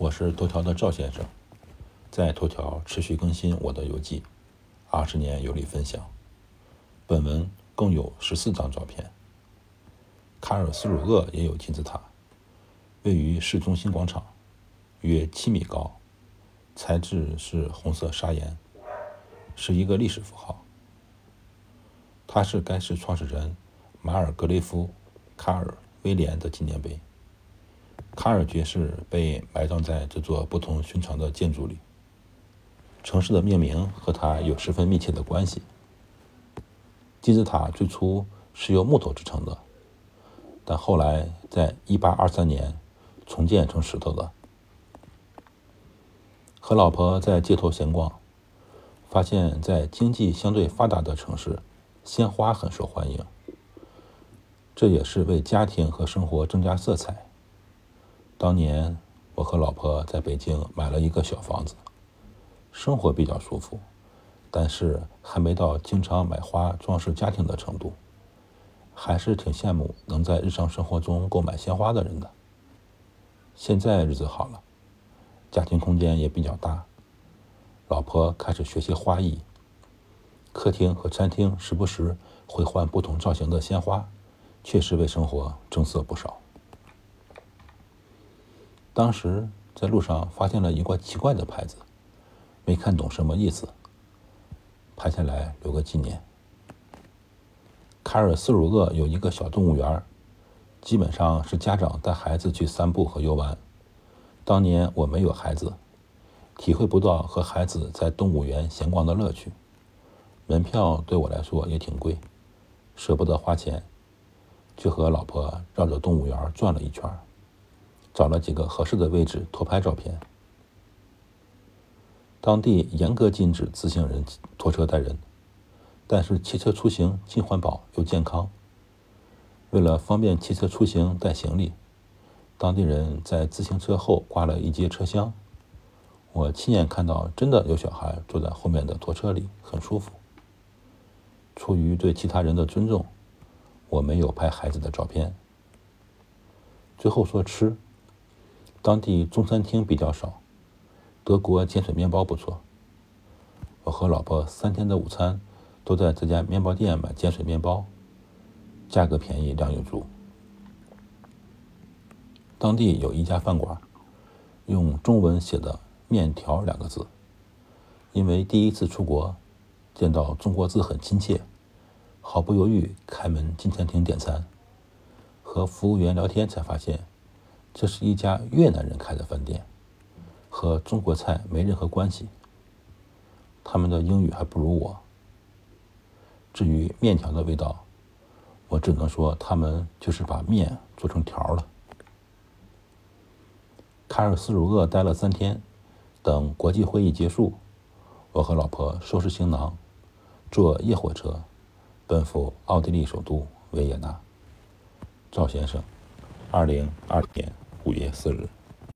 我是头条的赵先生，在头条持续更新我的游记，二十年游历分享。本文共有十四张照片。卡尔斯鲁厄也有金字塔，位于市中心广场，约七米高，材质是红色砂岩，是一个历史符号。它是该市创始人马尔格雷夫·卡尔·威廉的纪念碑。卡尔爵士被埋葬在这座不同寻常的建筑里。城市的命名和他有十分密切的关系。金字塔最初是由木头制成的，但后来在1823年重建成石头的。和老婆在街头闲逛，发现，在经济相对发达的城市，鲜花很受欢迎。这也是为家庭和生活增加色彩。当年我和老婆在北京买了一个小房子，生活比较舒服，但是还没到经常买花装饰家庭的程度，还是挺羡慕能在日常生活中购买鲜花的人的。现在日子好了，家庭空间也比较大，老婆开始学习花艺，客厅和餐厅时不时会换不同造型的鲜花，确实为生活增色不少。当时在路上发现了一块奇怪的牌子，没看懂什么意思，拍下来留个纪念。卡尔斯鲁厄有一个小动物园，基本上是家长带孩子去散步和游玩。当年我没有孩子，体会不到和孩子在动物园闲逛的乐趣，门票对我来说也挺贵，舍不得花钱，就和老婆绕着动物园转了一圈。找了几个合适的位置拖拍照片。当地严格禁止自行人拖车带人，但是汽车出行既环保又健康。为了方便汽车出行带行李，当地人在自行车后挂了一节车厢。我亲眼看到，真的有小孩坐在后面的拖车里，很舒服。出于对其他人的尊重，我没有拍孩子的照片。最后说吃。当地中餐厅比较少，德国碱水面包不错。我和老婆三天的午餐都在这家面包店买碱水面包，价格便宜，量又足。当地有一家饭馆，用中文写的“面条”两个字，因为第一次出国，见到中国字很亲切，毫不犹豫开门进餐厅点餐，和服务员聊天才发现。这是一家越南人开的饭店，和中国菜没任何关系。他们的英语还不如我。至于面条的味道，我只能说他们就是把面做成条了。卡尔斯鲁厄待了三天，等国际会议结束，我和老婆收拾行囊，坐夜火车奔赴奥地利首都维也纳。赵先生，二零二年。五月四日。